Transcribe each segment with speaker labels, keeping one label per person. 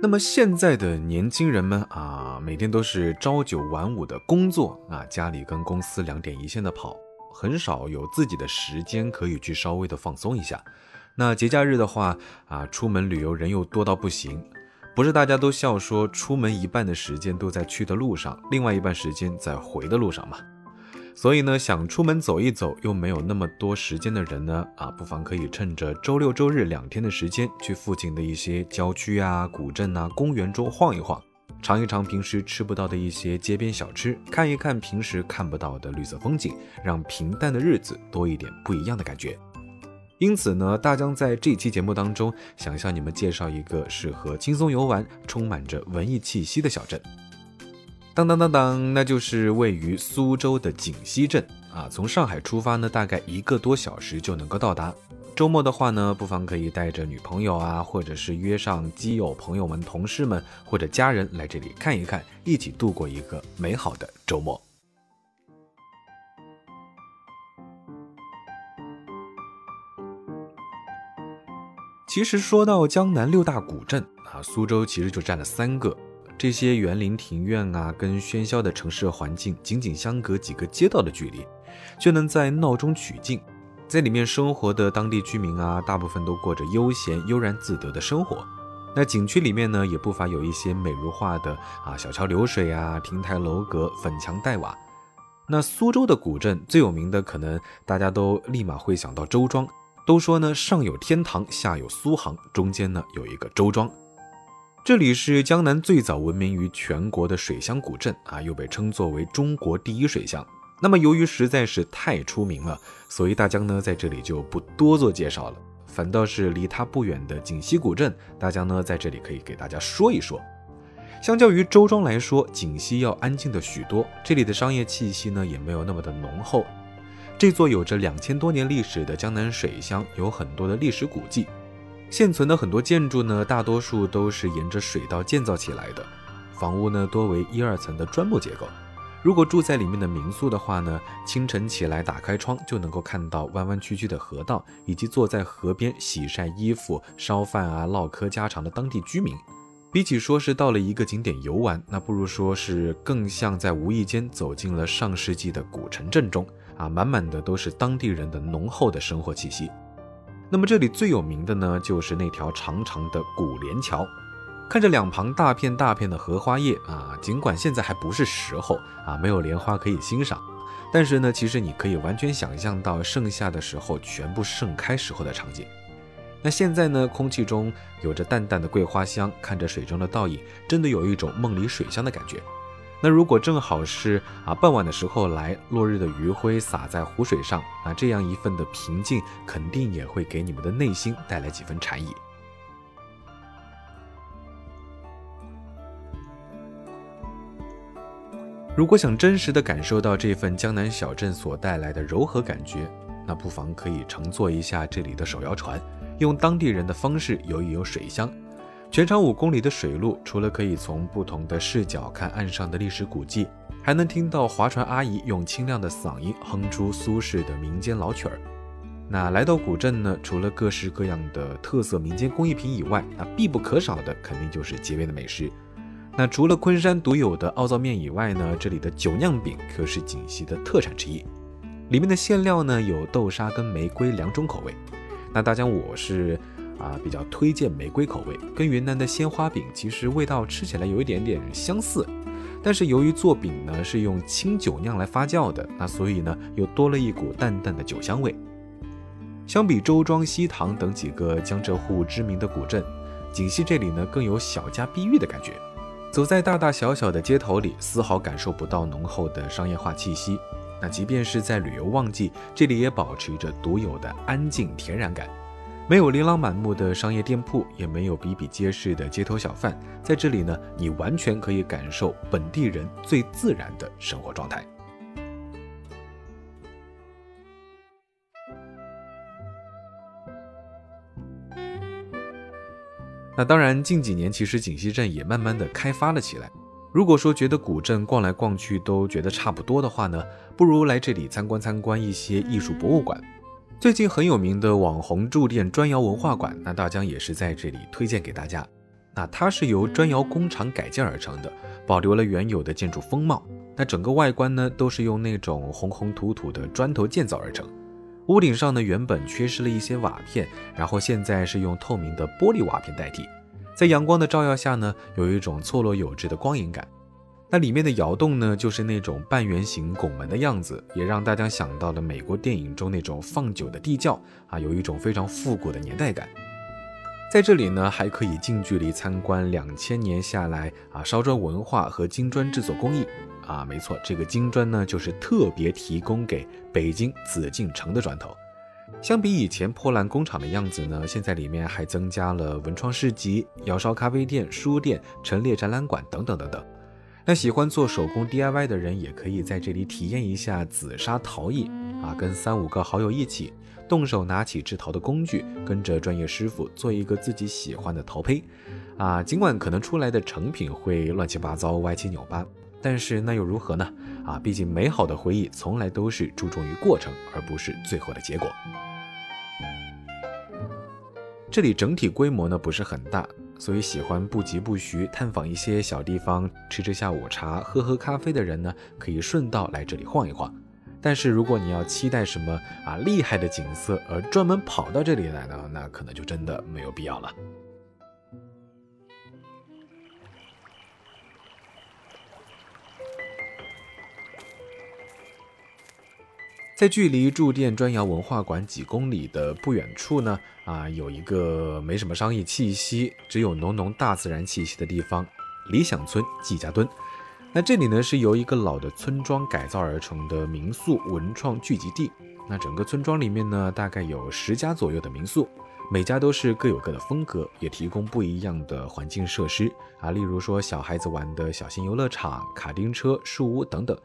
Speaker 1: 那么现在的年轻人们啊，每天都是朝九晚五的工作啊，家里跟公司两点一线的跑，很少有自己的时间可以去稍微的放松一下。那节假日的话啊，出门旅游人又多到不行，不是大家都笑说出门一半的时间都在去的路上，另外一半时间在回的路上嘛。所以呢，想出门走一走又没有那么多时间的人呢，啊，不妨可以趁着周六周日两天的时间，去附近的一些郊区啊、古镇啊、公园中晃一晃，尝一尝平时吃不到的一些街边小吃，看一看平时看不到的绿色风景，让平淡的日子多一点不一样的感觉。因此呢，大江在这期节目当中，想向你们介绍一个适合轻松游玩、充满着文艺气息的小镇。当当当当，那就是位于苏州的锦溪镇啊。从上海出发呢，大概一个多小时就能够到达。周末的话呢，不妨可以带着女朋友啊，或者是约上基友朋友们、同事们或者家人来这里看一看，一起度过一个美好的周末。其实说到江南六大古镇啊，苏州其实就占了三个。这些园林庭院啊，跟喧嚣的城市环境仅仅相隔几个街道的距离，却能在闹中取静。在里面生活的当地居民啊，大部分都过着悠闲悠然自得的生活。那景区里面呢，也不乏有一些美如画的啊小桥流水啊，亭台楼阁，粉墙黛瓦。那苏州的古镇最有名的，可能大家都立马会想到周庄。都说呢，上有天堂，下有苏杭，中间呢有一个周庄。这里是江南最早闻名于全国的水乡古镇啊，又被称作为中国第一水乡。那么由于实在是太出名了，所以大江呢在这里就不多做介绍了，反倒是离它不远的锦溪古镇，大江呢在这里可以给大家说一说。相较于周庄来说，锦溪要安静的许多，这里的商业气息呢也没有那么的浓厚。这座有着两千多年历史的江南水乡，有很多的历史古迹。现存的很多建筑呢，大多数都是沿着水道建造起来的，房屋呢多为一二层的砖木结构。如果住在里面的民宿的话呢，清晨起来打开窗就能够看到弯弯曲曲的河道，以及坐在河边洗晒衣服、烧饭啊、唠嗑家常的当地居民。比起说是到了一个景点游玩，那不如说是更像在无意间走进了上世纪的古城镇中啊，满满的都是当地人的浓厚的生活气息。那么这里最有名的呢，就是那条长长的古莲桥，看着两旁大片大片的荷花叶啊，尽管现在还不是时候啊，没有莲花可以欣赏，但是呢，其实你可以完全想象到盛夏的时候全部盛开时候的场景。那现在呢，空气中有着淡淡的桂花香，看着水中的倒影，真的有一种梦里水乡的感觉。那如果正好是啊傍晚的时候来，落日的余晖洒在湖水上，那这样一份的平静，肯定也会给你们的内心带来几分禅意。如果想真实的感受到这份江南小镇所带来的柔和感觉，那不妨可以乘坐一下这里的手摇船，用当地人的方式游一游水乡。全长五公里的水路，除了可以从不同的视角看岸上的历史古迹，还能听到划船阿姨用清亮的嗓音哼出苏轼的民间老曲儿。那来到古镇呢，除了各式各样的特色民间工艺品以外，那必不可少的肯定就是街边的美食。那除了昆山独有的奥灶面以外呢，这里的酒酿饼可是锦溪的特产之一。里面的馅料呢有豆沙跟玫瑰两种口味。那大家我是。啊，比较推荐玫瑰口味，跟云南的鲜花饼其实味道吃起来有一点点相似，但是由于做饼呢是用清酒酿来发酵的，那所以呢又多了一股淡淡的酒香味。相比周庄、西塘等几个江浙沪知名的古镇，锦溪这里呢更有小家碧玉的感觉。走在大大小小的街头里，丝毫感受不到浓厚的商业化气息。那即便是在旅游旺季，这里也保持着独有的安静恬然感。没有琳琅满目的商业店铺，也没有比比皆是的街头小贩，在这里呢，你完全可以感受本地人最自然的生活状态。那当然，近几年其实锦溪镇也慢慢的开发了起来。如果说觉得古镇逛来逛去都觉得差不多的话呢，不如来这里参观参观一些艺术博物馆。最近很有名的网红住店砖窑文化馆，那大江也是在这里推荐给大家。那它是由砖窑工厂改建而成的，保留了原有的建筑风貌。那整个外观呢，都是用那种红红土土的砖头建造而成。屋顶上呢，原本缺失了一些瓦片，然后现在是用透明的玻璃瓦片代替。在阳光的照耀下呢，有一种错落有致的光影感。那里面的窑洞呢，就是那种半圆形拱门的样子，也让大家想到了美国电影中那种放酒的地窖啊，有一种非常复古的年代感。在这里呢，还可以近距离参观两千年下来啊烧砖文化和金砖制作工艺啊，没错，这个金砖呢，就是特别提供给北京紫禁城的砖头。相比以前破烂工厂的样子呢，现在里面还增加了文创市集、窑烧咖啡店、书店、陈列展览馆等等等等。那喜欢做手工 DIY 的人也可以在这里体验一下紫砂陶艺啊，跟三五个好友一起动手拿起制陶的工具，跟着专业师傅做一个自己喜欢的陶胚啊。尽管可能出来的成品会乱七八糟、歪七扭八，但是那又如何呢？啊，毕竟美好的回忆从来都是注重于过程，而不是最后的结果。这里整体规模呢不是很大，所以喜欢不疾不徐探访一些小地方，吃吃下午茶、喝喝咖啡的人呢，可以顺道来这里晃一晃。但是如果你要期待什么啊厉害的景色，而专门跑到这里来呢，那可能就真的没有必要了。在距离驻店砖窑文化馆几公里的不远处呢，啊，有一个没什么商业气息，只有浓浓大自然气息的地方——理想村季家墩。那这里呢，是由一个老的村庄改造而成的民宿文创聚集地。那整个村庄里面呢，大概有十家左右的民宿，每家都是各有各的风格，也提供不一样的环境设施啊，例如说小孩子玩的小型游乐场、卡丁车、树屋等等。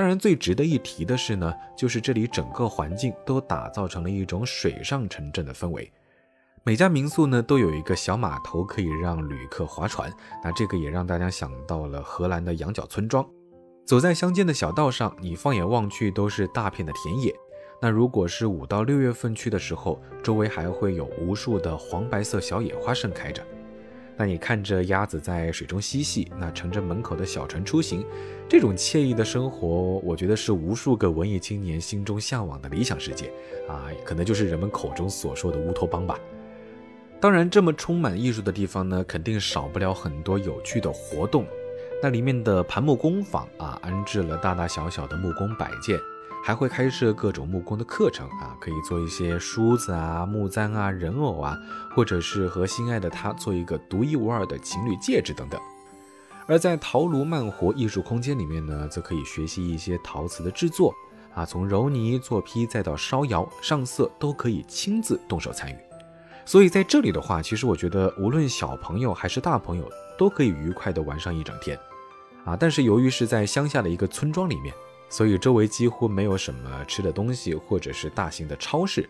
Speaker 1: 当然，最值得一提的是呢，就是这里整个环境都打造成了一种水上城镇的氛围。每家民宿呢都有一个小码头，可以让旅客划船。那这个也让大家想到了荷兰的羊角村庄。走在乡间的小道上，你放眼望去都是大片的田野。那如果是五到六月份去的时候，周围还会有无数的黄白色小野花盛开着。那你看着鸭子在水中嬉戏，那乘着门口的小船出行，这种惬意的生活，我觉得是无数个文艺青年心中向往的理想世界啊，可能就是人们口中所说的乌托邦吧。当然，这么充满艺术的地方呢，肯定少不了很多有趣的活动。那里面的盘木工坊啊，安置了大大小小的木工摆件。还会开设各种木工的课程啊，可以做一些梳子啊、木簪啊、人偶啊，或者是和心爱的他做一个独一无二的情侣戒指等等。而在陶炉慢活艺术空间里面呢，则可以学习一些陶瓷的制作啊，从揉泥、做坯再到烧窑、上色，都可以亲自动手参与。所以在这里的话，其实我觉得无论小朋友还是大朋友，都可以愉快的玩上一整天啊。但是由于是在乡下的一个村庄里面。所以周围几乎没有什么吃的东西，或者是大型的超市。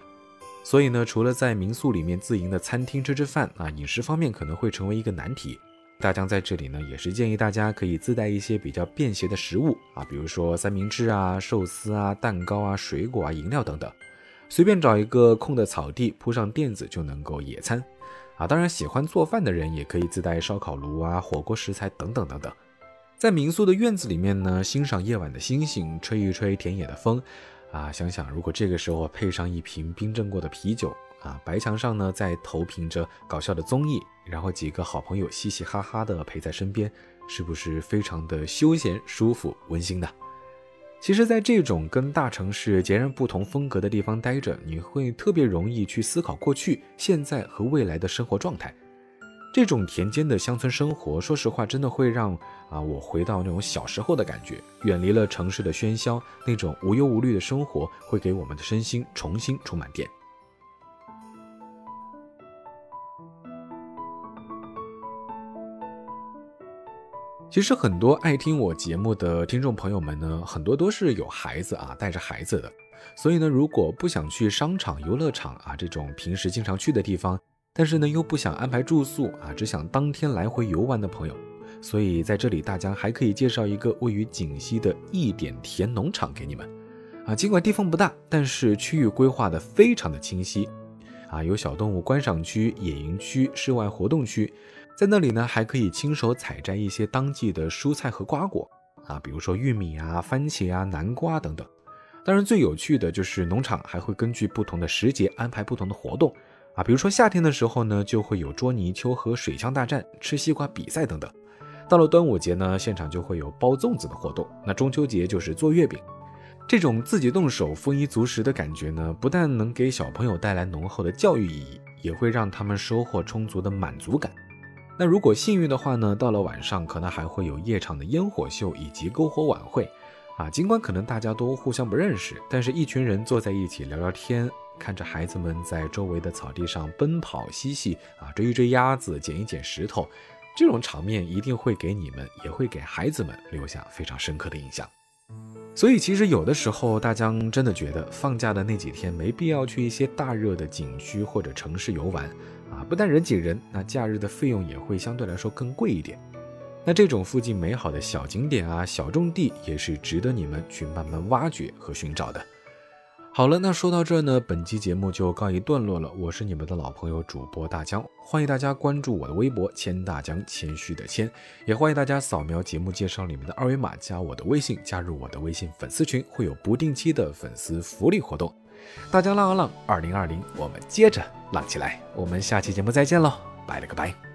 Speaker 1: 所以呢，除了在民宿里面自营的餐厅吃吃饭啊，饮食方面可能会成为一个难题。大江在这里呢，也是建议大家可以自带一些比较便携的食物啊，比如说三明治啊、寿司啊、蛋糕啊、水果啊、饮料等等，随便找一个空的草地铺上垫子就能够野餐啊。当然，喜欢做饭的人也可以自带烧烤炉啊、火锅食材等等等等。在民宿的院子里面呢，欣赏夜晚的星星，吹一吹田野的风，啊，想想如果这个时候配上一瓶冰镇过的啤酒，啊，白墙上呢再投屏着搞笑的综艺，然后几个好朋友嘻嘻哈哈的陪在身边，是不是非常的休闲、舒服、温馨呢？其实，在这种跟大城市截然不同风格的地方待着，你会特别容易去思考过去、现在和未来的生活状态。这种田间的乡村生活，说实话，真的会让啊我回到那种小时候的感觉，远离了城市的喧嚣，那种无忧无虑的生活，会给我们的身心重新充满电。其实很多爱听我节目的听众朋友们呢，很多都是有孩子啊，带着孩子的，所以呢，如果不想去商场、游乐场啊这种平时经常去的地方。但是呢，又不想安排住宿啊，只想当天来回游玩的朋友，所以在这里大家还可以介绍一个位于锦溪的一点田农场给你们啊。尽管地方不大，但是区域规划的非常的清晰啊，有小动物观赏区、野营区、室外活动区，在那里呢，还可以亲手采摘一些当季的蔬菜和瓜果啊，比如说玉米啊、番茄啊、南瓜等等。当然，最有趣的就是农场还会根据不同的时节安排不同的活动啊，比如说夏天的时候呢，就会有捉泥鳅和水枪大战、吃西瓜比赛等等。到了端午节呢，现场就会有包粽子的活动。那中秋节就是做月饼。这种自己动手、丰衣足食的感觉呢，不但能给小朋友带来浓厚的教育意义，也会让他们收获充足的满足感。那如果幸运的话呢，到了晚上可能还会有夜场的烟火秀以及篝火晚会，啊，尽管可能大家都互相不认识，但是一群人坐在一起聊聊天，看着孩子们在周围的草地上奔跑嬉戏，啊，追一追鸭子，捡一捡石头，这种场面一定会给你们，也会给孩子们留下非常深刻的印象。所以其实有的时候，大江真的觉得放假的那几天没必要去一些大热的景区或者城市游玩。啊，不但人挤人，那假日的费用也会相对来说更贵一点。那这种附近美好的小景点啊、小众地，也是值得你们去慢慢挖掘和寻找的。好了，那说到这呢，本期节目就告一段落了。我是你们的老朋友主播大江，欢迎大家关注我的微博“谦大江”，谦虚的谦，也欢迎大家扫描节目介绍里面的二维码，加我的微信，加入我的微信粉丝群，会有不定期的粉丝福利活动。大江浪啊浪，二零二零，我们接着浪起来！我们下期节目再见喽，拜了个拜。